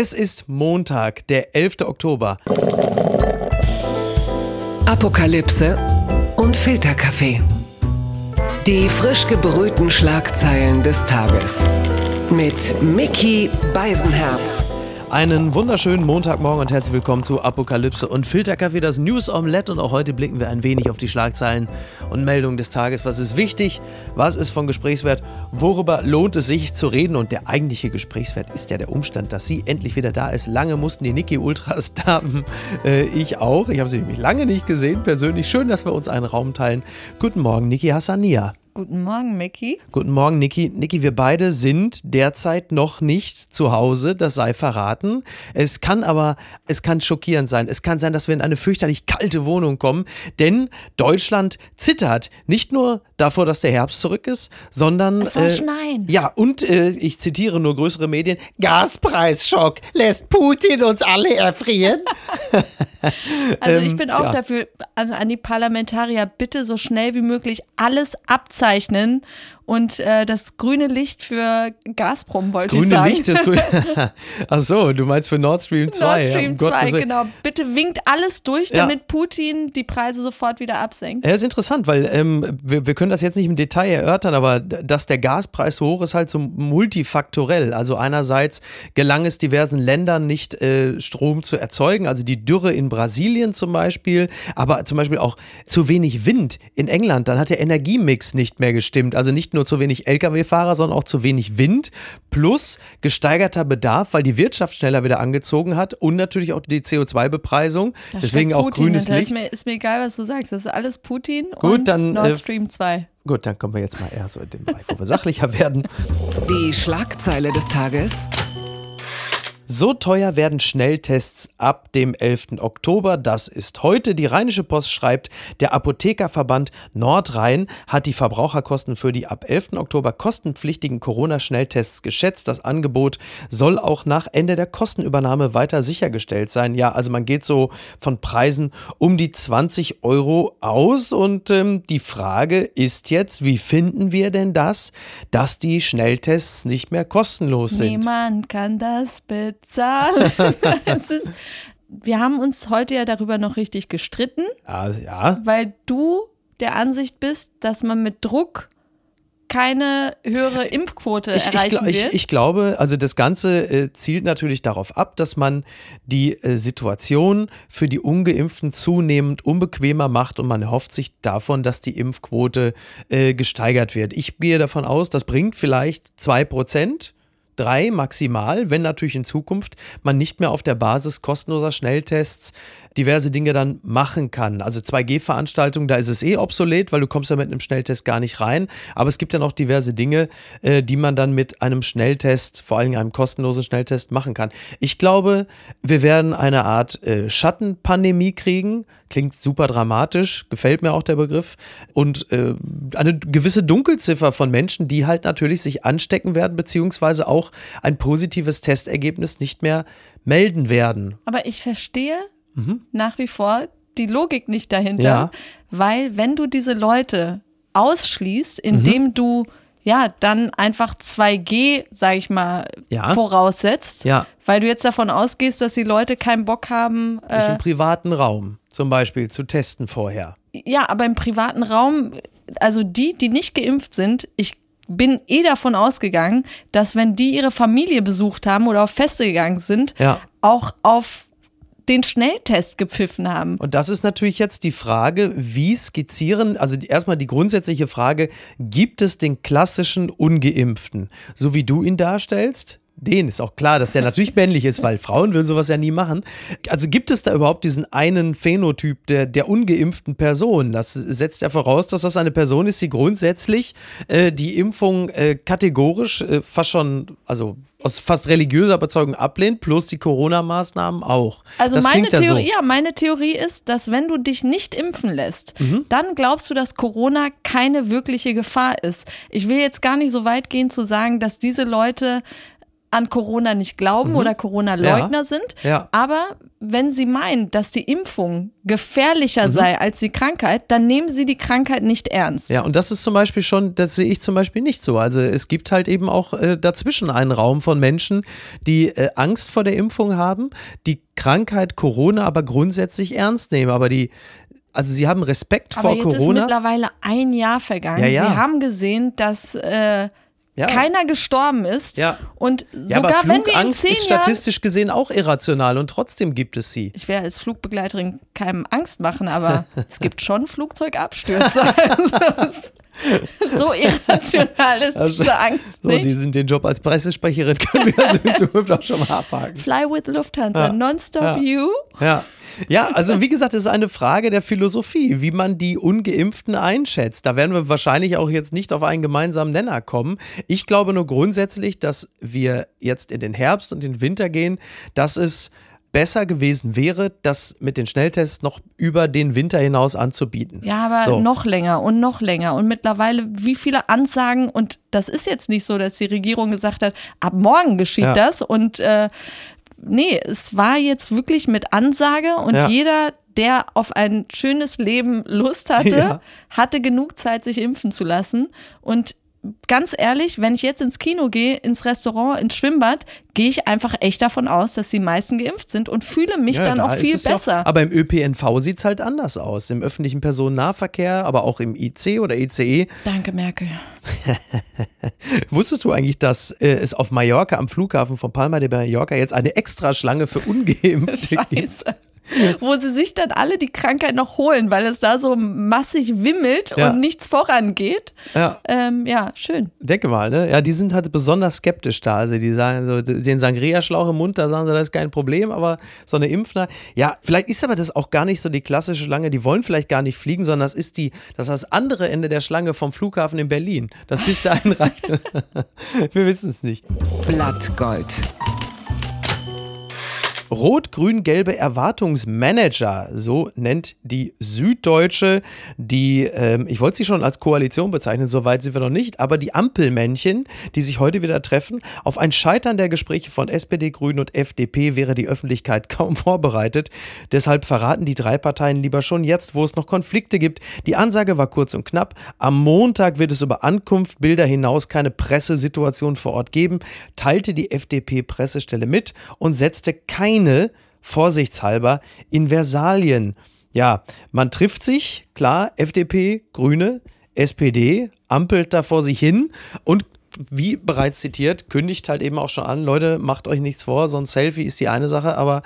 Es ist Montag, der 11. Oktober. Apokalypse und Filterkaffee. Die frisch gebrühten Schlagzeilen des Tages. Mit Mickey Beisenherz. Einen wunderschönen Montagmorgen und herzlich willkommen zu Apokalypse und Filterkaffee, das News Omelette. Und auch heute blicken wir ein wenig auf die Schlagzeilen und Meldungen des Tages. Was ist wichtig? Was ist von Gesprächswert? Worüber lohnt es sich zu reden? Und der eigentliche Gesprächswert ist ja der Umstand, dass sie endlich wieder da ist. Lange mussten die Niki Ultras da Äh, ich auch. Ich habe sie nämlich lange nicht gesehen, persönlich. Schön, dass wir uns einen Raum teilen. Guten Morgen, Niki Hassania. Guten Morgen, Mickey. Guten Morgen, Niki. Niki, wir beide sind derzeit noch nicht zu Hause, das sei verraten. Es kann aber, es kann schockierend sein. Es kann sein, dass wir in eine fürchterlich kalte Wohnung kommen, denn Deutschland zittert nicht nur davor, dass der Herbst zurück ist, sondern. Es soll äh, schneien. Ja, und äh, ich zitiere nur größere Medien: Gaspreisschock lässt Putin uns alle erfrieren. also, ich ähm, bin auch ja. dafür an, an die Parlamentarier, bitte so schnell wie möglich alles abzeichnen und äh, das grüne Licht für Gazprom wollte das ich sagen. Grüne Licht, das grüne Ach so, du meinst für Nord Stream 2. Nord Stream ja, um 2, genau. Bitte winkt alles durch, damit ja. Putin die Preise sofort wieder absenkt. Ja, ist interessant, weil ähm, wir, wir können das jetzt nicht im Detail erörtern, aber dass der Gaspreis so hoch ist, halt so multifaktorell. Also einerseits gelang es diversen Ländern nicht, äh, Strom zu erzeugen, also die Dürre in Brasilien zum Beispiel, aber zum Beispiel auch zu wenig Wind in England. Dann hat der Energiemix nicht mehr gestimmt. Also nicht nur nur zu wenig Lkw-Fahrer, sondern auch zu wenig Wind plus gesteigerter Bedarf, weil die Wirtschaft schneller wieder angezogen hat und natürlich auch die CO2-Bepreisung. Deswegen auch Putin grünes Licht. Ist mir, ist mir egal, was du sagst. Das ist alles Putin Gut, und dann, Nord äh, Stream äh, 2. Gut, dann kommen wir jetzt mal eher so in den Bereich, wo wir sachlicher werden. Die Schlagzeile des Tages. So teuer werden Schnelltests ab dem 11. Oktober. Das ist heute. Die Rheinische Post schreibt, der Apothekerverband Nordrhein hat die Verbraucherkosten für die ab 11. Oktober kostenpflichtigen Corona-Schnelltests geschätzt. Das Angebot soll auch nach Ende der Kostenübernahme weiter sichergestellt sein. Ja, also man geht so von Preisen um die 20 Euro aus. Und ähm, die Frage ist jetzt, wie finden wir denn das, dass die Schnelltests nicht mehr kostenlos sind? Niemand kann das bitte bezahlen. es ist, wir haben uns heute ja darüber noch richtig gestritten. Ah, ja. Weil du der Ansicht bist, dass man mit Druck keine höhere Impfquote ich, erreichen ich, wird? Ich, ich, glaube, also das Ganze äh, zielt natürlich darauf ab, dass man die äh, Situation für die Ungeimpften zunehmend unbequemer macht und man erhofft sich davon, dass die Impfquote äh, gesteigert wird. Ich gehe davon aus, das bringt vielleicht zwei Prozent drei maximal, wenn natürlich in Zukunft man nicht mehr auf der Basis kostenloser Schnelltests diverse Dinge dann machen kann. Also 2G-Veranstaltungen, da ist es eh obsolet, weil du kommst ja mit einem Schnelltest gar nicht rein. Aber es gibt ja noch diverse Dinge, äh, die man dann mit einem Schnelltest, vor allem einem kostenlosen Schnelltest, machen kann. Ich glaube, wir werden eine Art äh, Schattenpandemie kriegen. Klingt super dramatisch, gefällt mir auch der Begriff. Und äh, eine gewisse Dunkelziffer von Menschen, die halt natürlich sich anstecken werden, beziehungsweise auch ein positives Testergebnis nicht mehr melden werden. Aber ich verstehe mhm. nach wie vor die Logik nicht dahinter, ja. weil wenn du diese Leute ausschließt, indem mhm. du ja, dann einfach 2G, sag ich mal, ja. voraussetzt. Ja. Weil du jetzt davon ausgehst, dass die Leute keinen Bock haben. Äh, Im privaten Raum zum Beispiel zu testen vorher. Ja, aber im privaten Raum, also die, die nicht geimpft sind, ich bin eh davon ausgegangen, dass wenn die ihre Familie besucht haben oder auf Feste gegangen sind, ja. auch auf den Schnelltest gepfiffen haben. Und das ist natürlich jetzt die Frage, wie skizzieren, also erstmal die grundsätzliche Frage, gibt es den klassischen Ungeimpften, so wie du ihn darstellst? Den ist auch klar, dass der natürlich männlich ist, weil Frauen würden sowas ja nie machen. Also gibt es da überhaupt diesen einen Phänotyp der, der ungeimpften Person? Das setzt ja voraus, dass das eine Person ist, die grundsätzlich äh, die Impfung äh, kategorisch äh, fast schon, also aus fast religiöser Überzeugung ablehnt, plus die Corona-Maßnahmen auch. Also das meine Theorie, ja, so. ja, meine Theorie ist, dass wenn du dich nicht impfen lässt, mhm. dann glaubst du, dass Corona keine wirkliche Gefahr ist. Ich will jetzt gar nicht so weit gehen zu sagen, dass diese Leute an Corona nicht glauben mhm. oder Corona-Leugner ja. sind. Ja. Aber wenn sie meinen, dass die Impfung gefährlicher mhm. sei als die Krankheit, dann nehmen sie die Krankheit nicht ernst. Ja, und das ist zum Beispiel schon, das sehe ich zum Beispiel nicht so. Also es gibt halt eben auch äh, dazwischen einen Raum von Menschen, die äh, Angst vor der Impfung haben, die Krankheit Corona aber grundsätzlich ernst nehmen. Aber die, also sie haben Respekt aber vor jetzt Corona. ist mittlerweile ein Jahr vergangen. Ja, ja. Sie haben gesehen, dass äh, ja. keiner gestorben ist. Ja. Und ja, sogar aber wenn wir in zehn ist statistisch gesehen auch irrational und trotzdem gibt es sie. Ich werde als Flugbegleiterin keinem Angst machen, aber es gibt schon Flugzeugabstürze. So irrational ist Also, diese Angst So, nicht. diesen, den Job als Pressesprecherin können wir also in Zukunft auch schon mal abhaken. Fly with Lufthansa, Ja. nonstop Ja. you. Ja. Ja, also wie gesagt, es ist eine Frage der Philosophie, wie man die Ungeimpften einschätzt. Da werden wir wahrscheinlich auch jetzt nicht auf einen gemeinsamen Nenner kommen. Ich glaube nur grundsätzlich, dass wir jetzt in den Herbst und den Winter gehen, dass es besser gewesen wäre, das mit den Schnelltests noch über den Winter hinaus anzubieten. Ja, aber So. noch länger und noch länger. Und mittlerweile, wie viele Ansagen, und das ist jetzt nicht so, dass die Regierung gesagt hat, ab morgen geschieht Ja. das. Und äh, nee, es war jetzt wirklich mit Ansage und Ja. jeder, der auf ein schönes Leben Lust hatte, Ja. hatte genug Zeit, sich impfen zu lassen. Und ganz ehrlich, wenn ich jetzt ins Kino gehe, ins Restaurant, ins Schwimmbad, gehe ich einfach echt davon aus, dass die meisten geimpft sind und fühle mich Ja, dann da auch viel es ja besser. aber im ÖPNV sieht es halt anders aus. Im öffentlichen Personennahverkehr, aber auch im IC oder ICE. Danke, Merkel. Wusstest du eigentlich, dass äh, es auf Mallorca am Flughafen von Palma de Mallorca jetzt eine Extraschlange für Ungeimpfte gibt? Wo sie sich dann alle die Krankheit noch holen, weil es da so massig wimmelt Ja. und nichts vorangeht. Ja, Ähm, ja, schön. denke mal, ne? Ja, die sind halt besonders skeptisch da. Also die sagen so, den Sangria-Schlauch im Mund, da sagen sie, das ist kein Problem, aber so eine Impfner. Ja, vielleicht ist aber das auch gar nicht so die klassische Schlange, die wollen vielleicht gar nicht fliegen, sondern das ist die, das ist das andere Ende der Schlange vom Flughafen in Berlin. Das bis dahin reicht. Wir wissen es nicht. Blattgold. Rot-Grün-Gelbe Erwartungsmanager, so nennt die Süddeutsche die, ähm, ich wollte sie schon als Koalition bezeichnen, soweit sind wir noch nicht, aber die Ampelmännchen, die sich heute wieder treffen. Auf ein Scheitern der Gespräche von SPD, Grünen und FDP wäre die Öffentlichkeit kaum vorbereitet. Deshalb verraten die drei Parteien lieber schon jetzt, wo es noch Konflikte gibt. Die Ansage war kurz und knapp. Am Montag wird es über Ankunft, Bilder hinaus keine Pressesituation vor Ort geben, teilte die FDP-Pressestelle mit und setzte keine, vorsichtshalber, in Versalien. Ja, man trifft sich, klar, FDP, Grüne, SPD, ampelt da vor sich hin und wie bereits zitiert, kündigt halt eben auch schon an, Leute, macht euch nichts vor, so ein Selfie ist die eine Sache, aber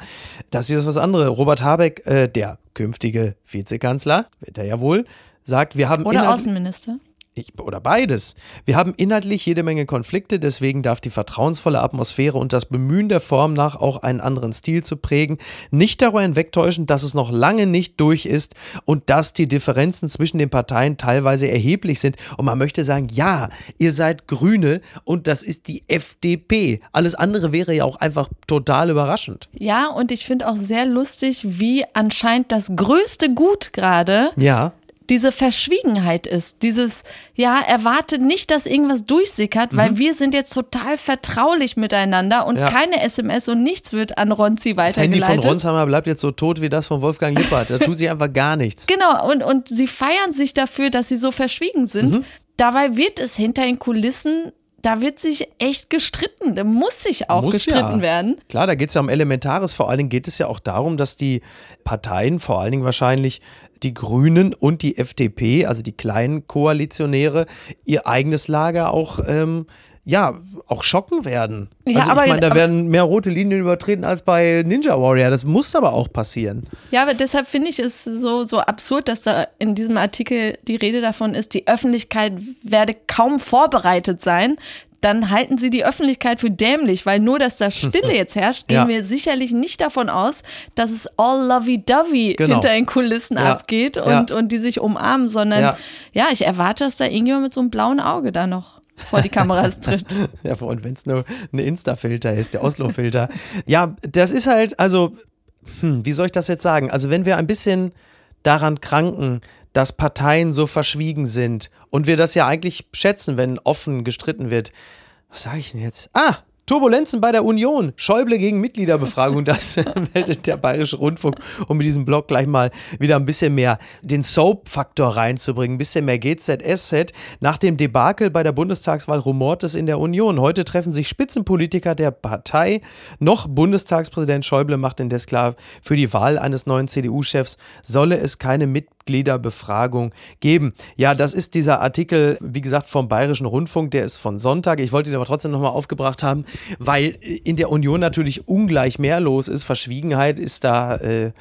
das ist was anderes. Robert Habeck, äh, der künftige Vizekanzler, wird er ja wohl, sagt, wir haben Oder Außenminister. Ich, oder beides. Wir haben inhaltlich jede Menge Konflikte, deswegen darf die vertrauensvolle Atmosphäre und das Bemühen der Form nach auch einen anderen Stil zu prägen nicht darüber hinwegtäuschen, dass es noch lange nicht durch ist und dass die Differenzen zwischen den Parteien teilweise erheblich sind. Und man möchte sagen, ja, ihr seid Grüne und das ist die FDP. Alles andere wäre ja auch einfach total überraschend. Ja, und ich finde auch sehr lustig, wie anscheinend das größte Gut gerade Ja. Diese Verschwiegenheit ist. Dieses, ja, erwarte nicht, dass irgendwas durchsickert, weil wir sind jetzt total vertraulich miteinander und Mhm. Ja. keine SMS und nichts wird an Ronzi Das Handy von weitergeleitet. Ronsheimer bleibt jetzt so tot wie das von Wolfgang Lippert. Da tut sich einfach gar nichts. Genau, und, und sie feiern sich dafür, dass sie so verschwiegen sind. Mhm. Dabei wird es hinter den Kulissen, da wird sich echt gestritten. Da muss sich auch Muss gestritten ja. werden. Klar, da geht es ja um Elementares. Vor allen Dingen geht es ja auch darum, dass die Parteien, vor allen Dingen wahrscheinlich die Grünen und die FDP, also die kleinen Koalitionäre, ihr eigenes Lager auch, ähm, ja, auch schocken werden. Ja, also aber- ich meine, da werden mehr rote Linien übertreten als bei Ninja Warrior. Das muss aber auch passieren. Ja, aber deshalb finde ich es so, so absurd, dass da in diesem Artikel die Rede davon ist, die Öffentlichkeit werde kaum vorbereitet sein. Dann halten sie die Öffentlichkeit für dämlich, weil nur, dass da Stille jetzt herrscht, gehen Ja. wir sicherlich nicht davon aus, dass es all lovey-dovey Genau. hinter den Kulissen Ja. abgeht und, und die sich umarmen, sondern Ja. ja. ich erwarte, dass da irgendjemand mit so einem blauen Auge da noch vor die Kameras tritt. Ja, und wenn es nur ein Insta-Filter ist, der Oslo-Filter. ja, das ist halt, also, hm, wie soll ich das jetzt sagen? Also, wenn wir ein bisschen daran kranken, dass Parteien so verschwiegen sind und wir das ja eigentlich schätzen, wenn offen gestritten wird. Was sage ich denn jetzt? Ah, Turbulenzen bei der Union. Schäuble gegen Mitgliederbefragung. Das meldet der Bayerische Rundfunk, um mit diesem Blog gleich mal wieder ein bisschen mehr den Soap-Faktor reinzubringen. Ein bisschen mehr GZSZ. Nach dem Debakel bei der Bundestagswahl rumort es in der Union. Heute treffen sich Spitzenpolitiker der Partei. Noch Bundestagspräsident Schäuble macht indes klar, für die Wahl eines neuen CDU-Chefs solle es keine Mitgliederbefragung geben. Ja, das ist dieser Artikel, wie gesagt, vom Bayerischen Rundfunk, der ist von Sonntag. Ich wollte ihn aber trotzdem nochmal aufgebracht haben, weil in der Union natürlich ungleich mehr los ist. Verschwiegenheit ist da. Äh,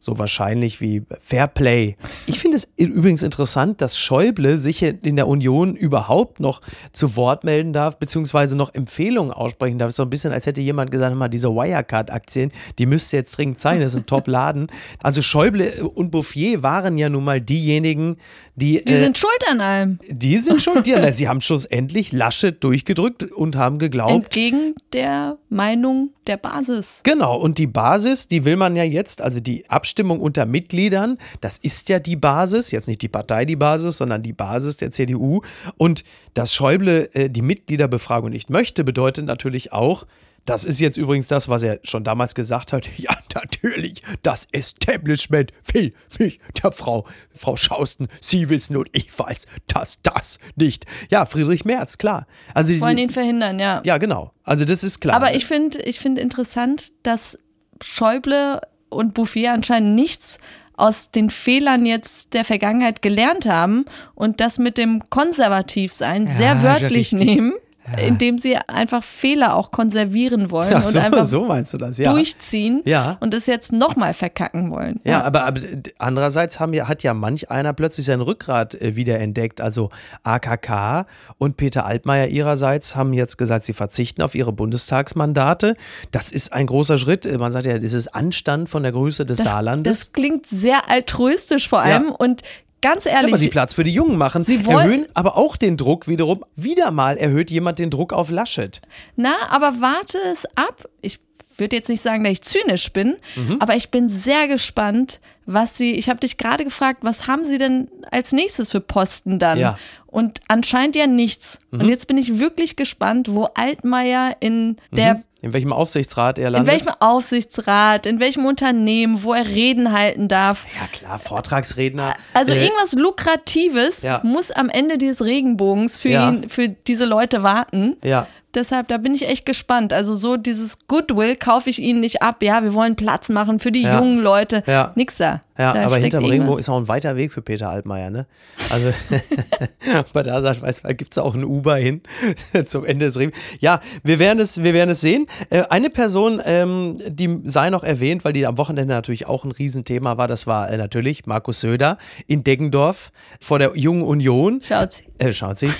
so wahrscheinlich wie Fairplay. Ich finde es übrigens interessant, dass Schäuble sich in der Union überhaupt noch zu Wort melden darf, beziehungsweise noch Empfehlungen aussprechen darf. So ein bisschen, als hätte jemand gesagt, mal, diese Wirecard-Aktien, die müsste jetzt dringend sein, das ist ein Top-Laden. Also Schäuble und Bouffier waren ja nun mal diejenigen, die. Die äh, sind schuld an allem. Die sind schuld, ja, sie haben schlussendlich Laschet durchgedrückt und haben geglaubt. Entgegen der Meinung der Basis. Genau, und die Basis, die will man ja jetzt, also die Abstimmung unter Mitgliedern, das ist ja die Basis, jetzt nicht die Partei die Basis, sondern die Basis der CDU. Und dass Schäuble äh, die Mitgliederbefragung nicht möchte, bedeutet natürlich auch, das ist jetzt übrigens das, was er schon damals gesagt hat. Ja, natürlich, das Establishment will mich, der Frau, Frau Schausten, Sie wissen und ich weiß, dass das nicht. Ja, Friedrich Merz, klar. Also, Sie wollen ihn verhindern, ja. Ja, genau. Also das ist klar. Aber ich finde ich find interessant, dass Schäuble und Bouffier anscheinend nichts aus den Fehlern jetzt der Vergangenheit gelernt haben und das mit dem Konservativsein ja, sehr wörtlich nehmen ja. indem sie einfach Fehler auch konservieren wollen ja, so, und einfach so meinst du das, ja. durchziehen ja. und es jetzt nochmal verkacken wollen. Ja, aber, aber, andererseits haben ja, hat ja manch einer plötzlich sein Rückgrat äh, wiederentdeckt. Also AKK und Peter Altmaier ihrerseits haben jetzt gesagt, sie verzichten auf ihre Bundestagsmandate. Das ist ein großer Schritt. Äh, man sagt ja, das ist Anstand von der Größe des das, Saarlandes. Das klingt sehr altruistisch vor allem und ganz ehrlich. Ja, weil sie Platz für die Jungen machen. Sie wollen, erhöhen aber auch den Druck wiederum. Wieder mal erhöht jemand den Druck auf Laschet. Na, aber warte es ab. Ich würde jetzt nicht sagen, dass ich zynisch bin, mhm. aber ich bin sehr gespannt, was sie. Ich habe dich gerade gefragt, was haben sie denn als nächstes für Posten dann? Ja. Und anscheinend ja nichts. Mhm. Und jetzt bin ich wirklich gespannt, wo Altmaier in der mhm. In welchem Aufsichtsrat er landet? In welchem Aufsichtsrat, in welchem Unternehmen, wo er Reden halten darf. Ja klar, Vortragsredner. Also äh, irgendwas Lukratives ja. muss am Ende dieses Regenbogens für ja. ihn, für diese Leute warten. Ja. Deshalb, da bin ich echt gespannt. Also so dieses Goodwill kaufe ich ihnen nicht ab. Ja, wir wollen Platz machen für die ja. jungen Leute. Ja. Nix da. Ja, da aber hinterm Regenbogen ist auch ein weiter Weg für Peter Altmaier, ne? Also, bei da sagt, weiß, gibt es auch ein Uber hin zum Ende des Regenbogens. Ja, wir werden es, wir werden es sehen. Äh, eine Person, ähm, die sei noch erwähnt, weil die am Wochenende natürlich auch ein Riesenthema war, das war äh, natürlich Markus Söder in Deggendorf vor der Jungen Union. Schaut sie. Äh, schaut sie.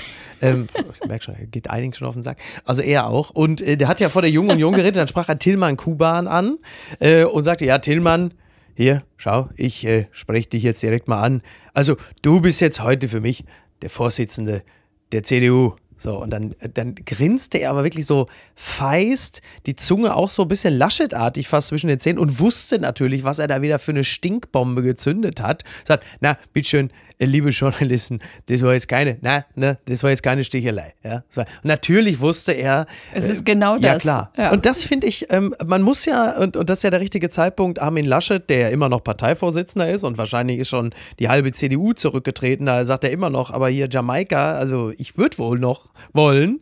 Ähm, ich merke schon, er geht einigen schon auf den Sack. Also er auch. Und äh, der hat ja vor der Jungen Union geredet, dann sprach er Tillmann Kuban an äh, und sagte, ja, Tillmann, hier, schau, ich äh, spreche dich jetzt direkt mal an. Also du bist jetzt heute für mich der Vorsitzende der CDU. So, und dann, dann grinste er aber wirklich so feist, die Zunge auch so ein bisschen laschetartig fast zwischen den Zähnen und wusste natürlich, was er da wieder für eine Stinkbombe gezündet hat. Sagt, na, bitteschön, äh, liebe Journalisten, das war jetzt keine, na, ne, das war jetzt keine Stichelei. Ja? Und natürlich wusste er. Es ist genau äh, das. Ja, klar. Ja. Und das finde ich, ähm, man muss ja, und, und das ist ja der richtige Zeitpunkt, Armin Laschet, der ja immer noch Parteivorsitzender ist und wahrscheinlich ist schon die halbe CDU zurückgetreten, da sagt er immer noch, aber hier Jamaika, also ich würde wohl noch wollen.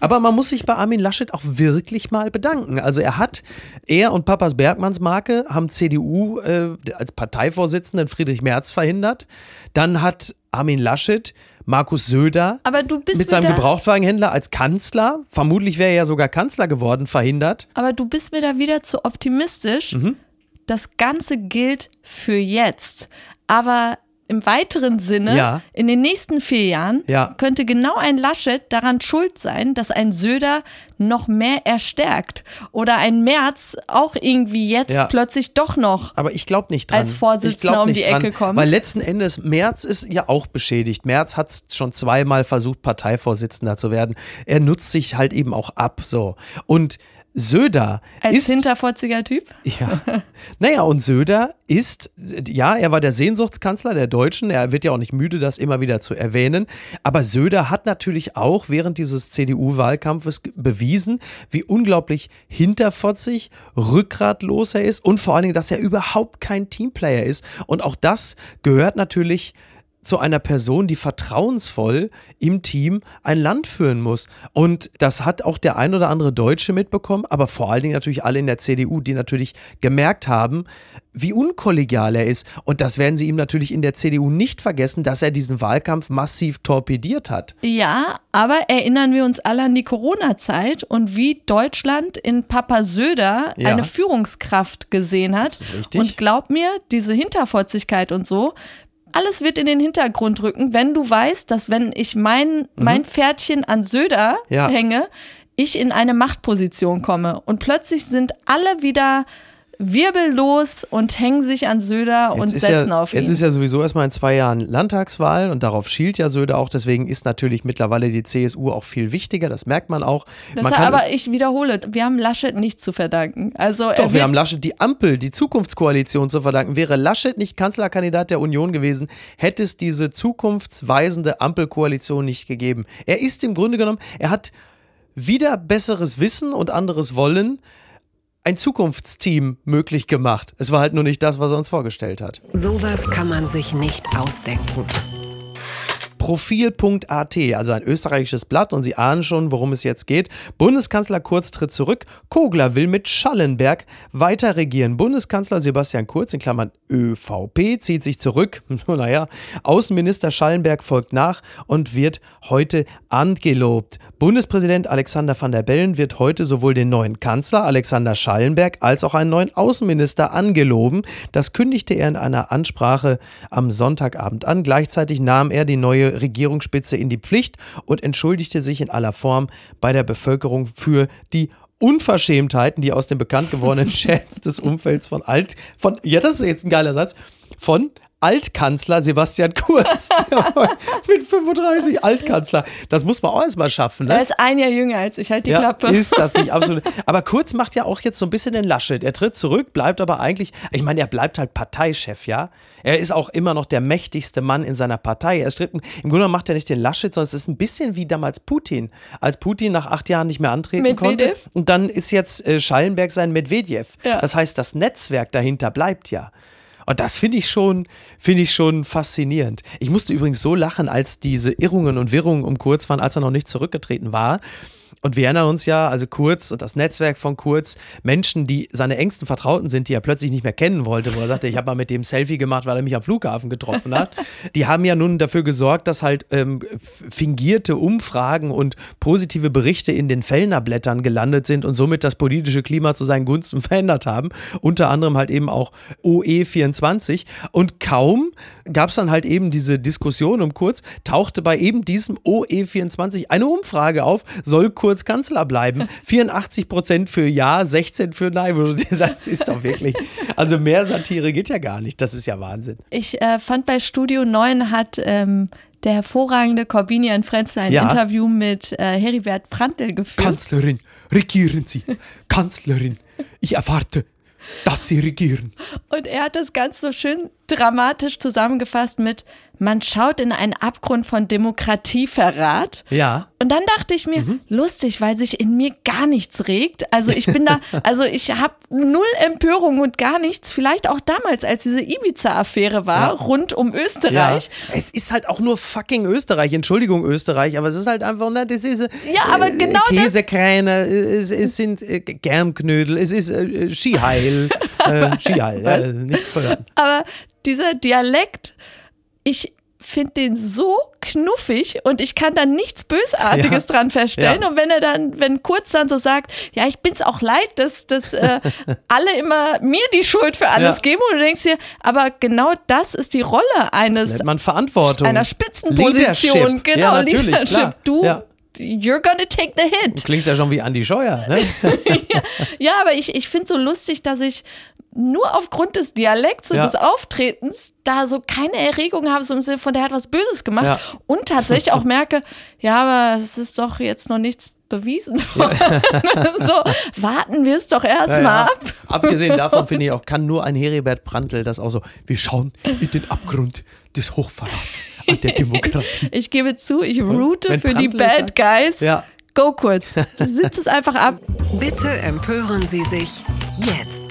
Aber man muss sich bei Armin Laschet auch wirklich mal bedanken. Also er hat, er und Papas Bergmanns Marke haben CDU äh, als Parteivorsitzenden Friedrich Merz verhindert. Dann hat Armin Laschet Markus Söder mit seinem Gebrauchtwagenhändler als Kanzler, vermutlich wäre er ja sogar Kanzler geworden, verhindert. Aber du bist mir da wieder zu optimistisch. Mhm. Das Ganze gilt für jetzt. Aber im weiteren Sinne, ja. in den nächsten vier Jahren, ja. könnte genau ein Laschet daran schuld sein, dass ein Söder noch mehr erstärkt. Oder ein Merz auch irgendwie jetzt ja. plötzlich doch noch Aber ich glaube nicht dran. als Vorsitzender um die dran, Ecke kommt. Weil letzten Endes, Merz ist ja auch beschädigt. Merz hat schon zweimal versucht, Parteivorsitzender zu werden. Er nutzt sich halt eben auch ab. So. Und Söder Als ist. hinterfotziger Typ? Ja. Naja, und Söder ist, ja, er war der Sehnsuchtskanzler der Deutschen. Er wird ja auch nicht müde, das immer wieder zu erwähnen. Aber Söder hat natürlich auch während dieses CDU-Wahlkampfes bewiesen, bewiesen, wie unglaublich hinterfotzig, rückgratlos er ist und vor allen Dingen, dass er überhaupt kein Teamplayer ist. Und auch das gehört natürlich zu einer Person, die vertrauensvoll im Team ein Land führen muss. Und das hat auch der ein oder andere Deutsche mitbekommen, aber vor allen Dingen natürlich alle in der CDU, die natürlich gemerkt haben, wie unkollegial er ist. Und das werden sie ihm natürlich in der CDU nicht vergessen, dass er diesen Wahlkampf massiv torpediert hat. Ja, aber erinnern wir uns alle an die Corona-Zeit und wie Deutschland in Papa Söder ja. eine Führungskraft gesehen hat. Das ist richtig. Und glaub mir, diese Hinterfotzigkeit und so, alles wird in den Hintergrund rücken, wenn du weißt, dass wenn ich mein, mhm. mein Pferdchen an Söder ja. hänge, ich in eine Machtposition komme. Und plötzlich sind alle wieder wirbellos und hängen sich an Söder jetzt und setzen ja, auf ihn. Jetzt ist ja sowieso erstmal in zwei Jahren Landtagswahl und darauf schielt ja Söder auch. Deswegen ist natürlich mittlerweile die CSU auch viel wichtiger. Das merkt man auch. Man kann, aber ich wiederhole, wir haben Laschet nichts zu verdanken. Also doch, wir haben Laschet die Ampel, die Zukunftskoalition zu verdanken. Wäre Laschet nicht Kanzlerkandidat der Union gewesen, hätte es diese zukunftsweisende Ampelkoalition nicht gegeben. Er ist im Grunde genommen, er hat wieder besseres Wissen und anderes Wollen ein Zukunftsteam möglich gemacht. Es war halt nur nicht das, was er uns vorgestellt hat. Sowas kann man sich nicht ausdenken. Profil.at, also ein österreichisches Blatt und Sie ahnen schon, worum es jetzt geht. Bundeskanzler Kurz tritt zurück. Kogler will mit Schallenberg weiter regieren. Bundeskanzler Sebastian Kurz, in Klammern ÖVP, zieht sich zurück. naja, Außenminister Schallenberg folgt nach und wird heute angelobt. Bundespräsident Alexander van der Bellen wird heute sowohl den neuen Kanzler Alexander Schallenberg als auch einen neuen Außenminister angeloben. Das kündigte er in einer Ansprache am Sonntagabend an. Gleichzeitig nahm er die neue Regierungsspitze in die Pflicht und entschuldigte sich in aller Form bei der Bevölkerung für die Unverschämtheiten, die aus dem bekannt gewordenen Chats des Umfelds von Alt, von, ja, das ist jetzt ein geiler Satz, von Altkanzler Sebastian Kurz. Mit 35 Altkanzler. Das muss man auch erstmal schaffen. Ne? Er ist ein Jahr jünger als ich, halt die ja, Klappe. Ist das nicht absolut. Aber Kurz macht ja auch jetzt so ein bisschen den Laschet. Er tritt zurück, bleibt aber eigentlich, ich meine, er bleibt halt Parteichef, ja. Er ist auch immer noch der mächtigste Mann in seiner Partei. Er stritt, Im Grunde genommen macht er nicht den Laschet, sondern es ist ein bisschen wie damals Putin. Als Putin nach acht Jahren nicht mehr antreten Medvedev. konnte. Und dann ist jetzt äh, Schallenberg sein Medvedev. Ja. Das heißt, das Netzwerk dahinter bleibt ja. Und das finde ich schon, finde ich schon faszinierend. Ich musste übrigens so lachen, als diese Irrungen und Wirrungen um Kurz waren, als er noch nicht zurückgetreten war. Und wir erinnern uns ja, also Kurz und das Netzwerk von Kurz, Menschen, die seine engsten Vertrauten sind, die er plötzlich nicht mehr kennen wollte, wo er sagte, ich habe mal mit dem Selfie gemacht, weil er mich am Flughafen getroffen hat. Die haben ja nun dafür gesorgt, dass halt ähm, fingierte Umfragen und positive Berichte in den Fellnerblättern gelandet sind und somit das politische Klima zu seinen Gunsten verändert haben. Unter anderem halt eben auch OE24. Und kaum gab es dann halt eben diese Diskussion um Kurz, tauchte bei eben diesem OE24 eine Umfrage auf, soll Kurz kurz Kanzler bleiben. 84 Prozent für Ja, 16 für Nein. Sagst, ist doch wirklich. Also mehr Satire geht ja gar nicht. Das ist ja Wahnsinn. Ich äh, fand bei Studio 9 hat. Ähm der hervorragende Corbinian Frenzel ein ja. Interview mit äh, Heribert Prantl geführt. Kanzlerin, regieren Sie. Kanzlerin, ich erwarte, dass Sie regieren. Und er hat das ganz so schön dramatisch zusammengefasst mit, man schaut in einen Abgrund von Demokratieverrat. Ja. Und dann dachte ich mir, mhm. lustig, weil sich in mir gar nichts regt. Also ich bin da, also ich habe null Empörung und gar nichts. Vielleicht auch damals, als diese Ibiza-Affäre war, ja. rund um Österreich. Ja. Es ist halt auch nur fucking Österreich. Entschuldigung, Österreich, aber es ist halt einfach, ne, das ist. Ja, aber äh, genau Käsekräne, es, es sind äh, Germknödel, es ist äh, Skiheil. äh, Skiheil, äh, nicht verraten. Aber dieser Dialekt, ich finde den so knuffig und ich kann da nichts Bösartiges ja. dran feststellen. Ja. Und wenn er dann, wenn Kurz dann so sagt, ja, ich bin es auch leid, dass, dass äh, alle immer mir die Schuld für alles ja. geben und du denkst dir, aber genau das ist die Rolle eines man Verantwortung. einer Spitzenposition. Leadership. Genau, Leadership. Klar. Du you're gonna take the hit. Du klingst ja schon wie Andy Scheuer, ne? ja, ja, aber ich, ich finde so lustig, dass ich nur aufgrund des Dialekts und ja. des Auftretens da so keine Erregung habe, so im Sinne von, der hat was Böses gemacht ja. und tatsächlich auch merke, ja, aber es ist doch jetzt noch nichts bewiesen worden. so, warten wir es doch erstmal ja, ab. Abgesehen davon finde ich auch, kann nur ein Heribert Brandl das auch so, wir schauen in den Abgrund des Hochverrats an der Demokratie. ich gebe zu, ich route für Brandl die Bad sagt, Guys. Ja go kurz. Sitzt es einfach ab. Bitte empören Sie sich jetzt.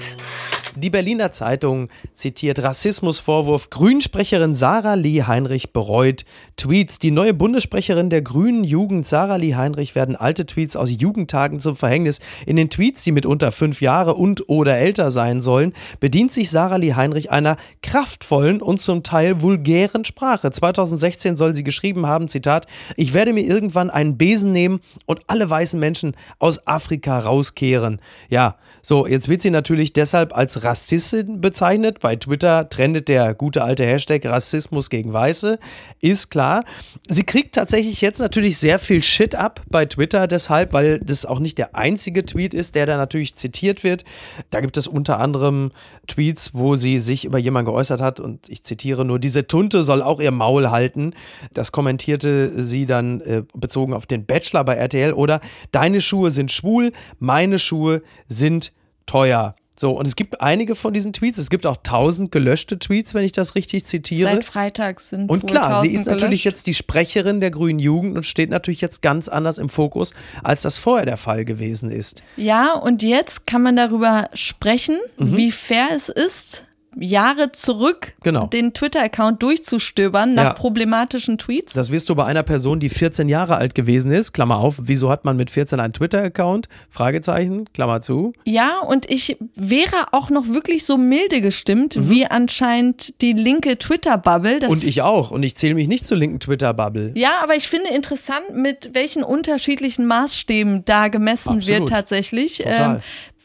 Die Berliner Zeitung zitiert Rassismusvorwurf. Grünsprecherin Sarah Lee Heinrich bereut Tweets. Die neue Bundessprecherin der Grünen Jugend, Sarah Lee Heinrich, werden alte Tweets aus Jugendtagen zum Verhängnis. In den Tweets, die mitunter fünf Jahre und oder älter sein sollen, bedient sich Sarah Lee Heinrich einer kraftvollen und zum Teil vulgären Sprache. 2016 soll sie geschrieben haben, Zitat, ich werde mir irgendwann einen Besen nehmen und alle weißen Menschen aus Afrika rauskehren. Ja, so, jetzt wird sie natürlich deshalb als Rassistin bezeichnet. Bei Twitter trendet der gute alte Hashtag Rassismus gegen Weiße. Ist klar. Sie kriegt tatsächlich jetzt natürlich sehr viel Shit ab bei Twitter deshalb, weil das auch nicht der einzige Tweet ist, der da natürlich zitiert wird. Da gibt es unter anderem Tweets, wo sie sich über jemanden geäußert hat und ich zitiere nur, diese Tunte soll auch ihr Maul halten. Das kommentierte sie dann äh, bezogen auf den Bachelor bei RTL oder deine Schuhe sind schwul, meine Schuhe sind teuer. So, und es gibt einige von diesen Tweets. Es gibt auch tausend gelöschte Tweets, wenn ich das richtig zitiere. Seit Freitag sind Und klar, sie ist natürlich gelöscht. jetzt die Sprecherin der Grünen Jugend und steht natürlich jetzt ganz anders im Fokus, als das vorher der Fall gewesen ist. Ja, und jetzt kann man darüber sprechen, Mhm. wie fair es ist, Jahre zurück Genau. den Twitter-Account durchzustöbern nach Ja. problematischen Tweets. Das wirst du bei einer Person, die 14 Jahre alt gewesen ist, Klammer auf, wieso hat man mit 14 einen Twitter-Account? Fragezeichen, Klammer zu. Ja, und ich wäre auch noch wirklich so milde gestimmt, wie anscheinend die linke Twitter-Bubble. Mhm. Und ich auch. Und ich zähle mich nicht zur linken Twitter-Bubble. Ja, aber ich finde interessant, mit welchen unterschiedlichen Maßstäben da gemessen Absolut. wird tatsächlich. Ähm,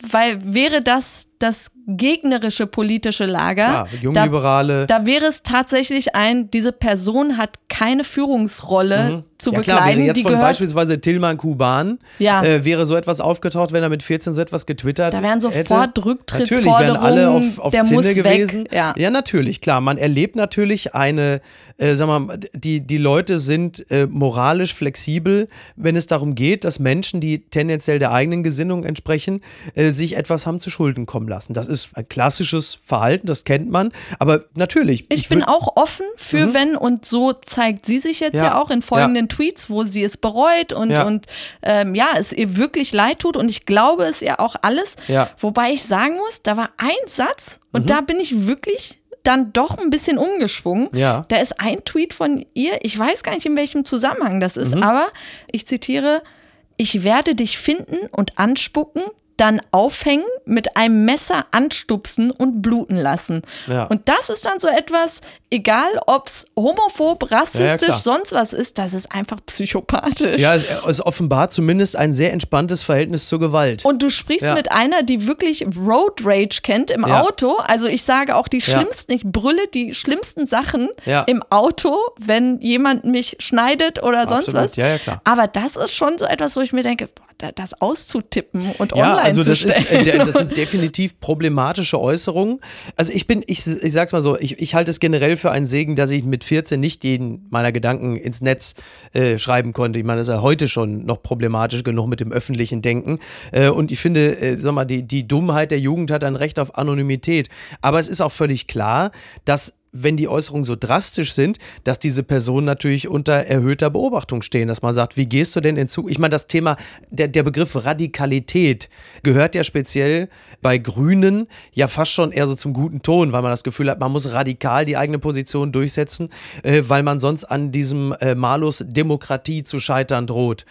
weil wäre das das gegnerische politische Lager, Ja, Jungliberale. da, da wäre es tatsächlich ein, diese Person hat keine Führungsrolle zu Mhm. ja klar, bekleiden, wäre jetzt von gehört, beispielsweise Tilman Kuban, Ja. äh, wäre so etwas aufgetaucht, wenn er mit 14 so etwas getwittert da wären hätte. sofort Natürlich wären alle Rücktrittsforderungen, auf, auf der Zinne muss gewesen. weg. Ja. ja, natürlich, klar. Man erlebt natürlich eine, äh, sag mal, die, die Leute sind äh, moralisch flexibel, wenn es darum geht, dass Menschen, die tendenziell der eigenen Gesinnung entsprechen, äh, sich etwas haben zu Schulden kommen lassen. Das ist ein klassisches Verhalten, das kennt man. Aber natürlich. Ich, bin würd- auch offen für wenn und so zeigt sie sich jetzt ja, Ja. auch in folgenden Tweets, wo sie es bereut und Ja. und ähm, ja, es ihr wirklich leid tut und ich glaube es ihr auch alles. Ja. Mhm. Wobei ich sagen muss, da war ein Satz und da bin ich wirklich dann doch ein bisschen umgeschwungen. Ja. Da ist ein Tweet von ihr, ich weiß gar nicht, in welchem Zusammenhang das Mhm. ist, aber ich zitiere, ich werde dich finden und anspucken, dann aufhängen, mit einem Messer anstupsen und bluten lassen. Ja. Und das ist dann so etwas, egal ob es homophob, rassistisch, klar. sonst was ist, das ist einfach psychopathisch. Ja, es, es offenbart zumindest ein sehr entspanntes Verhältnis zur Gewalt. Und du sprichst Ja. mit einer, die wirklich Road Rage kennt im Ja. Auto. Also ich sage auch die Ja. schlimmsten, ich brülle die schlimmsten Sachen Ja. im Auto, wenn jemand mich schneidet oder sonst Absolut. was. Ja, ja, klar. Aber das ist schon so etwas, wo ich mir denke, boah, das auszutippen und Ja, online also zu das, ist, stellen. äh, der, das sind definitiv problematische Äußerungen. Also ich bin, ich, ich sag's mal so, ich, ich halte es generell für einen Segen, dass ich mit 14 nicht jeden meiner Gedanken ins Netz äh, schreiben konnte. Ich meine, das ist ja heute schon noch problematisch genug mit dem öffentlichen Denken. Äh, und ich finde, äh, sag mal, die, die Dummheit der Jugend hat ein Recht auf Anonymität. Aber es ist auch völlig klar, dass wenn die Äußerungen so drastisch sind, dass diese Personen natürlich unter erhöhter Beobachtung stehen, dass man sagt, wie gehst du denn in Zukunft? Ich meine, das Thema, der, der Begriff Radikalität gehört ja speziell bei Grünen ja fast schon eher so zum guten Ton, weil man das Gefühl hat, man muss radikal die eigene Position durchsetzen, äh, weil man sonst an diesem äh, Malus Demokratie zu scheitern droht.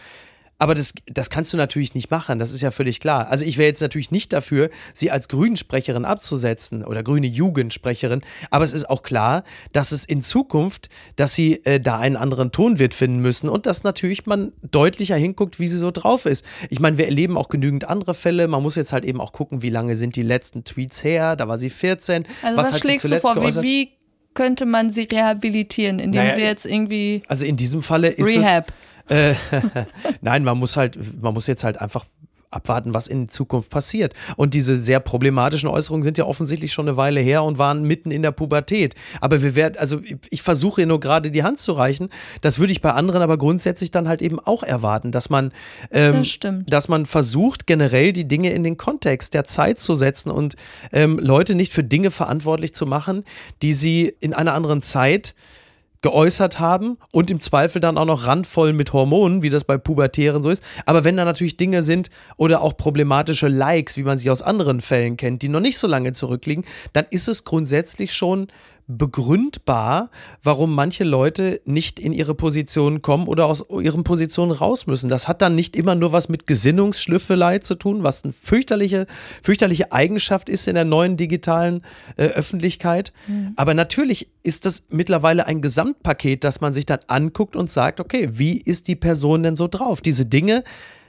Aber das, das kannst du natürlich nicht machen, das ist ja völlig klar. Also ich wäre jetzt natürlich nicht dafür, sie als Grünsprecherin abzusetzen oder grüne Jugendsprecherin, aber es ist auch klar, dass es in Zukunft, dass sie äh, da einen anderen Ton wird finden müssen und dass natürlich man deutlicher hinguckt, wie sie so drauf ist. Ich meine, wir erleben auch genügend andere Fälle, man muss jetzt halt eben auch gucken, wie lange sind die letzten Tweets her, da war sie 14, also was was, hat sie schlägst du zuletzt vor? Wie, wie könnte man sie rehabilitieren, indem Naja, sie jetzt irgendwie Also in diesem Falle ist Rehab. es. Äh, nein, man muss halt, man muss jetzt halt einfach abwarten, was in Zukunft passiert. Und diese sehr problematischen Äußerungen sind ja offensichtlich schon eine Weile her und waren mitten in der Pubertät. Aber wir werden, also ich- versuche ihr nur gerade die Hand zu reichen. Das würde ich bei anderen aber grundsätzlich dann halt eben auch erwarten, dass man, ähm, Das stimmt. dass man versucht, generell die Dinge in den Kontext der Zeit zu setzen und ähm, Leute nicht für Dinge verantwortlich zu machen, die sie in einer anderen Zeit geäußert haben und im Zweifel dann auch noch randvoll mit Hormonen, wie das bei Pubertären so ist. Aber wenn da natürlich Dinge sind oder auch problematische Likes, wie man sie aus anderen Fällen kennt, die noch nicht so lange zurückliegen, dann ist es grundsätzlich schon begründbar, warum manche Leute nicht in ihre Position kommen oder aus ihren Positionen raus müssen. Das hat dann nicht immer nur was mit Gesinnungsschlüffelei zu tun, was eine fürchterliche, fürchterliche Eigenschaft ist in der neuen digitalen äh, Öffentlichkeit. Mhm. Aber natürlich ist das mittlerweile ein Gesamtpaket, das man sich dann anguckt und sagt, okay, wie ist die Person denn so drauf? Diese Dinge,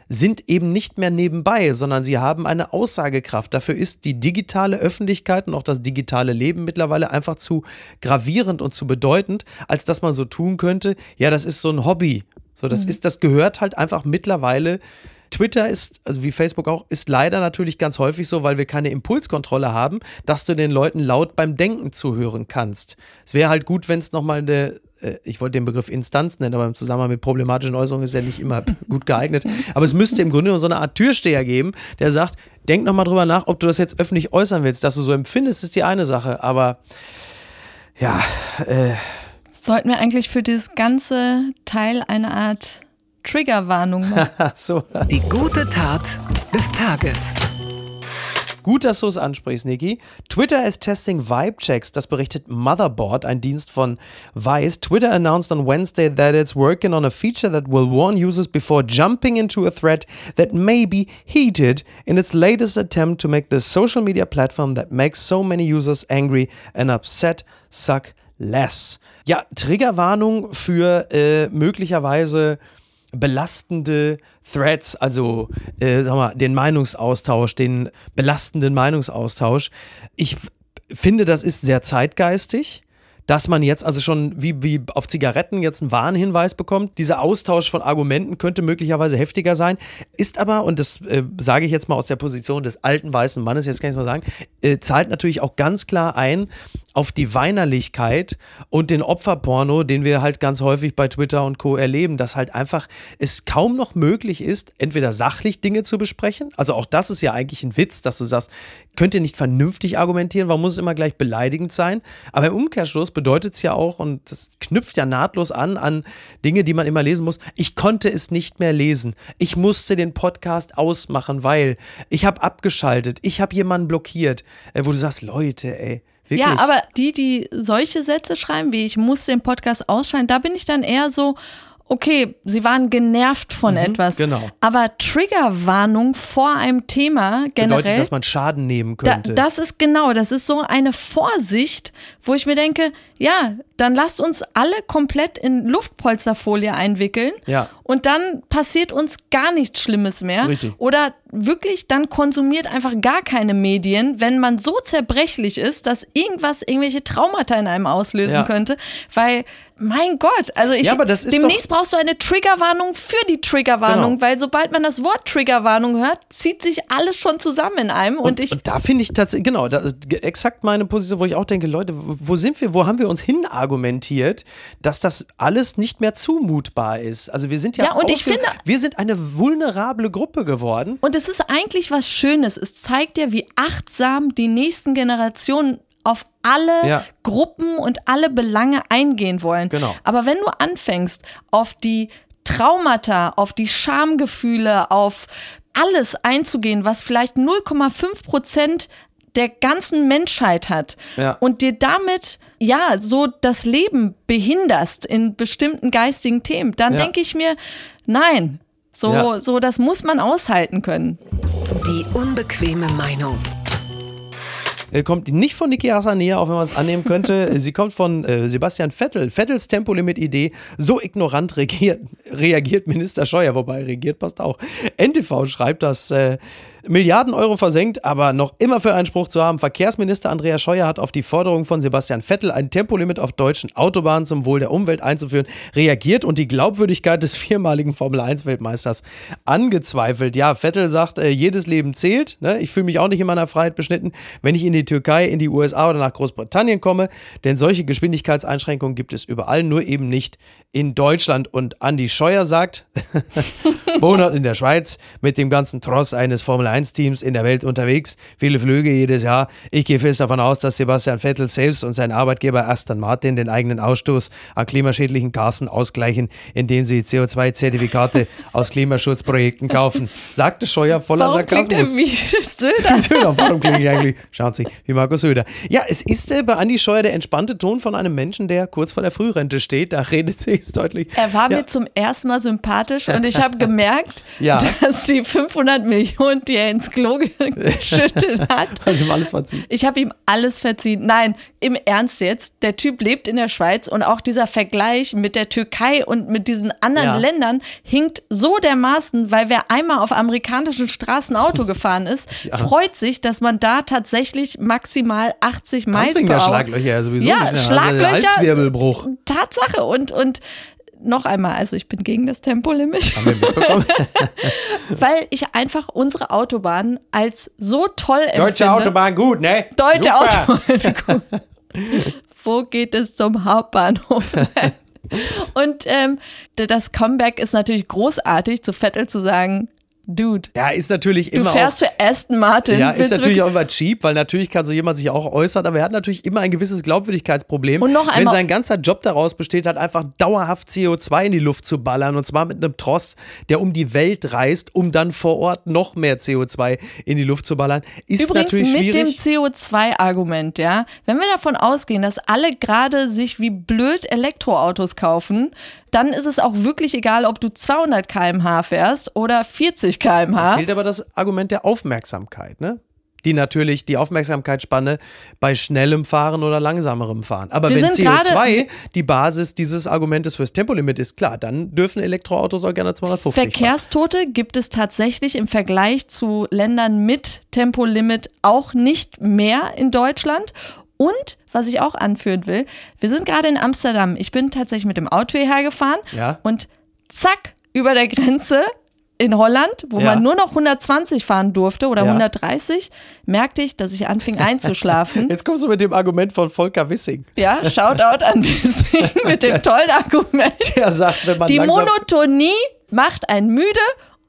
sind eben nicht mehr nebenbei, sondern sie haben eine Aussagekraft. Dafür ist die digitale Öffentlichkeit und auch das digitale Leben mittlerweile einfach zu gravierend und zu bedeutend, als dass man so tun könnte, ja, das ist so ein Hobby. So, das mhm. ist, das gehört halt einfach mittlerweile Twitter ist, also wie Facebook auch, ist leider natürlich ganz häufig so, weil wir keine Impulskontrolle haben, dass du den Leuten laut beim Denken zuhören kannst. Es wäre halt gut, wenn es nochmal eine ich wollte den Begriff Instanz nennen, aber im Zusammenhang mit problematischen Äußerungen ist er nicht immer gut geeignet. Aber es müsste im Grunde nur so eine Art Türsteher geben, der sagt, denk nochmal drüber nach, ob du das jetzt öffentlich äußern willst. Dass du so empfindest, ist die eine Sache. Aber ja, äh, Sollten wir eigentlich für dieses ganze Teil eine Art Triggerwarnung machen? so. Die gute Tat des Tages. Gut, dass du es ansprichst, Niki. Twitter is testing Vibe Checks, das berichtet Motherboard, ein Dienst von Vice. Twitter announced on Wednesday that it's working on a feature that will warn users before jumping into a thread that may be heated in its latest attempt to make the social media platform that makes so many users angry and upset suck less. Ja, Triggerwarnung für äh, möglicherweise belastende Threads, also äh, sag mal, den Meinungsaustausch, den belastenden Meinungsaustausch. Ich finde, das ist sehr zeitgeistig dass man jetzt also schon wie, wie auf Zigaretten jetzt einen Warnhinweis bekommt. Dieser Austausch von Argumenten könnte möglicherweise heftiger sein, ist aber, und das äh, sage ich jetzt mal aus der Position des alten weißen Mannes, jetzt kann ich es mal sagen, äh, zahlt natürlich auch ganz klar ein auf die Weinerlichkeit und den Opferporno, den wir halt ganz häufig bei Twitter und Co. erleben, dass halt einfach es kaum noch möglich ist, entweder sachlich Dinge zu besprechen, also auch das ist ja eigentlich ein Witz, dass du sagst, könnt ihr nicht vernünftig argumentieren, warum muss es immer gleich beleidigend sein? Aber im Umkehrschluss bedeutet es ja auch, und das knüpft ja nahtlos an, an Dinge, die man immer lesen muss, ich konnte es nicht mehr lesen. Ich musste den Podcast ausmachen, weil ich habe abgeschaltet, ich habe jemanden blockiert, äh, wo du sagst, Leute, ey, Wirklich? Ja, aber die, die solche Sätze schreiben, wie ich muss den Podcast ausschalten, da bin ich dann eher so, okay, sie waren genervt von mhm, etwas. Genau. Aber Triggerwarnung vor einem Thema generell. Bedeutet, dass man Schaden nehmen könnte. Da, das ist genau, das ist so eine Vorsicht, wo ich mir denke, ja, dann lasst uns alle komplett in Luftpolsterfolie einwickeln. Ja. Und dann passiert uns gar nichts Schlimmes mehr. Richtig. Oder wirklich, dann konsumiert einfach gar keine Medien, wenn man so zerbrechlich ist, dass irgendwas irgendwelche Traumata in einem auslösen ja. könnte. Weil mein Gott, also ich ja, demnächst brauchst du eine Triggerwarnung für die Triggerwarnung, genau. weil sobald man das Wort Triggerwarnung hört, zieht sich alles schon zusammen in einem und, und ich und da finde ich tatsächlich genau, das ist exakt meine Position, wo ich auch denke, Leute, wo sind wir, wo haben wir uns hin argumentiert, dass das alles nicht mehr zumutbar ist? Also wir sind ja, ja und ich finde, wir sind eine vulnerable Gruppe geworden. Und es ist eigentlich was Schönes. Es zeigt ja, wie achtsam die nächsten Generationen auf alle ja. Gruppen und alle Belange eingehen wollen. Genau. Aber wenn du anfängst, auf die Traumata, auf die Schamgefühle, auf alles einzugehen, was vielleicht 0,5 Prozent der ganzen Menschheit hat ja. und dir damit ja so das Leben behinderst in bestimmten geistigen Themen, dann ja. denke ich mir, nein, so, ja. so das muss man aushalten können. Die unbequeme Meinung. Äh, kommt nicht von Niki Hasanea, auch wenn man es annehmen könnte. Sie kommt von äh, Sebastian Vettel. Vettels Tempolimit-Idee. So ignorant regiert, reagiert Minister Scheuer, wobei regiert passt auch. NTV schreibt, dass äh, Milliarden Euro versenkt, aber noch immer für Einspruch zu haben. Verkehrsminister Andreas Scheuer hat auf die Forderung von Sebastian Vettel, ein Tempolimit auf deutschen Autobahnen zum Wohl der Umwelt einzuführen, reagiert und die Glaubwürdigkeit des viermaligen Formel-1-Weltmeisters angezweifelt. Ja, Vettel sagt, äh, jedes Leben zählt. Ne? Ich fühle mich auch nicht in meiner Freiheit beschnitten, wenn ich in die Türkei, in die USA oder nach Großbritannien komme, denn solche Geschwindigkeitseinschränkungen gibt es überall, nur eben nicht in Deutschland. Und Andi Scheuer sagt, wohnhaft in der Schweiz mit dem ganzen Tross eines Formel Formel-1-Teams in der Welt unterwegs, viele Flüge jedes Jahr. Ich gehe fest davon aus, dass Sebastian Vettel selbst und sein Arbeitgeber Aston Martin den eigenen Ausstoß an klimaschädlichen Gasen ausgleichen, indem sie CO2-Zertifikate aus Klimaschutzprojekten kaufen. Sagte Scheuer voller Warum Sarkasmus. klingt er Söder? Söder, warum klinge ich eigentlich? Schauen Sie, wie Markus Söder. Ja, es ist äh, bei Andi Scheuer der entspannte Ton von einem Menschen, der kurz vor der Frührente steht. Da redet sie es deutlich. Er war ja. mir zum ersten Mal sympathisch und ich habe gemerkt, Ja. dass die 500 Millionen, die er ins Klo geschüttet hat, Also ihm alles verziehen. ich habe ihm alles verziehen. Nein, im Ernst jetzt, der Typ lebt in der Schweiz und auch dieser Vergleich mit der Türkei und mit diesen anderen Ja. Ländern hinkt so dermaßen, weil wer einmal auf amerikanischen Straßen Auto gefahren ist, freut sich, dass man da tatsächlich maximal 80 Miles wegen Hour Schlaglöcher ja sowieso Ja, nicht mehr. Also Schlaglöcher. Halswirbelbruch. Tatsache und und noch einmal, also ich bin gegen das Tempolimit, Haben wir mitbekommen? weil ich einfach unsere Autobahn als so toll empfinde. Deutsche Autobahn gut, ne? Deutsche Super. Autobahn. Wo geht es zum Hauptbahnhof? Und ähm, das Comeback ist natürlich großartig, zu Vettel zu sagen, Dude, Ja, ist natürlich du immer fährst auch, für Aston Martin. ja, ist du natürlich auch immer cheap, weil natürlich kann so jemand sich auch äußern, aber er hat natürlich immer ein gewisses Glaubwürdigkeitsproblem. Und noch wenn einmal- sein ganzer Job daraus besteht, halt einfach dauerhaft CO2 in die Luft zu ballern und zwar mit einem Trost, der um die Welt reist, um dann vor Ort noch mehr CO2 in die Luft zu ballern, ist Übrigens natürlich mit dem schwierig. CO2-Argument, ja. Wenn wir davon ausgehen, dass alle gerade sich wie blöd Elektroautos kaufen, dann ist es auch wirklich egal, ob du 200 km/h fährst oder 40 km/h. Zählt aber das Argument der Aufmerksamkeit, ne? Die natürlich die Aufmerksamkeitsspanne bei schnellem Fahren oder langsamerem Fahren. Aber Wir wenn sind CO2 gerade- die Basis dieses Argumentes fürs Tempolimit ist, klar, dann dürfen Elektroautos auch gerne 250 fahren. Verkehrstote gibt es tatsächlich im Vergleich zu Ländern mit Tempolimit auch nicht mehr in Deutschland. Und was ich auch anführen will, wir sind gerade in Amsterdam. Ich bin tatsächlich mit dem Auto hierher gefahren Ja. und zack, über der Grenze in Holland, wo Ja. man nur noch 120 fahren durfte oder Ja. 130, merkte ich, dass ich anfing einzuschlafen. Jetzt kommst du mit dem Argument von Volker Wissing. ja, Shoutout an Wissing mit dem tollen Argument. Der sagt, wenn man Die Monotonie macht einen müde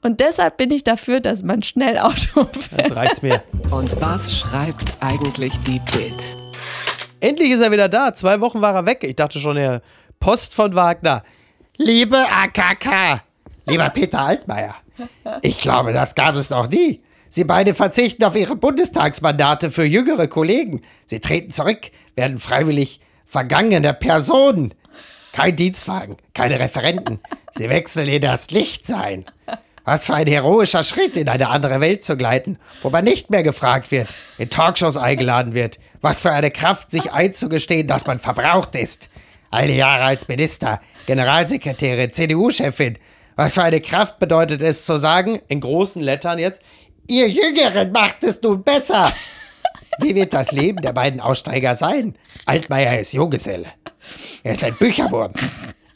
und deshalb bin ich dafür, dass man schnell Auto fährt. Jetzt reicht's mir. Und was schreibt eigentlich die Bild? Endlich ist er wieder da. Zwei Wochen war er weg. Ich dachte schon, er Post von Wagner. Liebe AKK, lieber Peter Altmaier, ich glaube, das gab es noch nie. Sie beide verzichten auf ihre Bundestagsmandate für jüngere Kollegen. Sie treten zurück, werden freiwillig vergangene Personen. Kein Dienstwagen, keine Referenten. Sie wechseln in das Lichtsein. Was für ein heroischer Schritt, in eine andere Welt zu gleiten, wo man nicht mehr gefragt wird, in Talkshows eingeladen wird. Was für eine Kraft, sich einzugestehen, dass man verbraucht ist. Alle Jahre als Minister, Generalsekretärin, CDU-Chefin. Was für eine Kraft bedeutet es zu sagen, in großen Lettern jetzt, ihr Jüngeren macht es nun besser. Wie wird das Leben der beiden Aussteiger sein? Altmaier ist Junggeselle. Er ist ein Bücherwurm.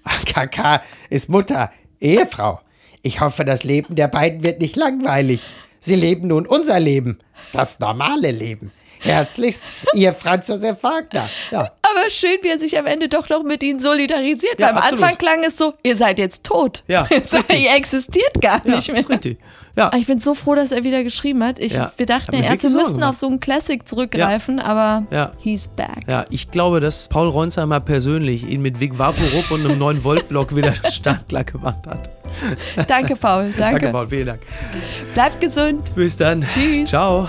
AKK ist Mutter, Ehefrau. Ich hoffe, das Leben der beiden wird nicht langweilig. Sie leben nun unser Leben, das normale Leben. Herzlichst, Ihr Franz Josef Wagner. Ja, Aber schön, wie er sich am Ende doch noch mit ihnen solidarisiert. Ja, Weil am absolut. Anfang klang es so, ihr seid jetzt tot. Ja, Ihr existiert gar ja nicht mehr. ist richtig. Ja, Aber Ich bin so froh, dass er wieder geschrieben hat. Ich, Ja. Wir dachten ja erst, wir müssten auf so einen Classic zurückgreifen, aber Ja. he's back. ja, ich glaube, dass Paul Ronsheimer persönlich ihn mit Vic Vaporub und einem 9-Volt-Block wieder startklar gemacht hat. Danke, Paul. Danke. Danke, Paul, vielen Dank. Bleibt gesund. Bis dann. Tschüss. Ciao.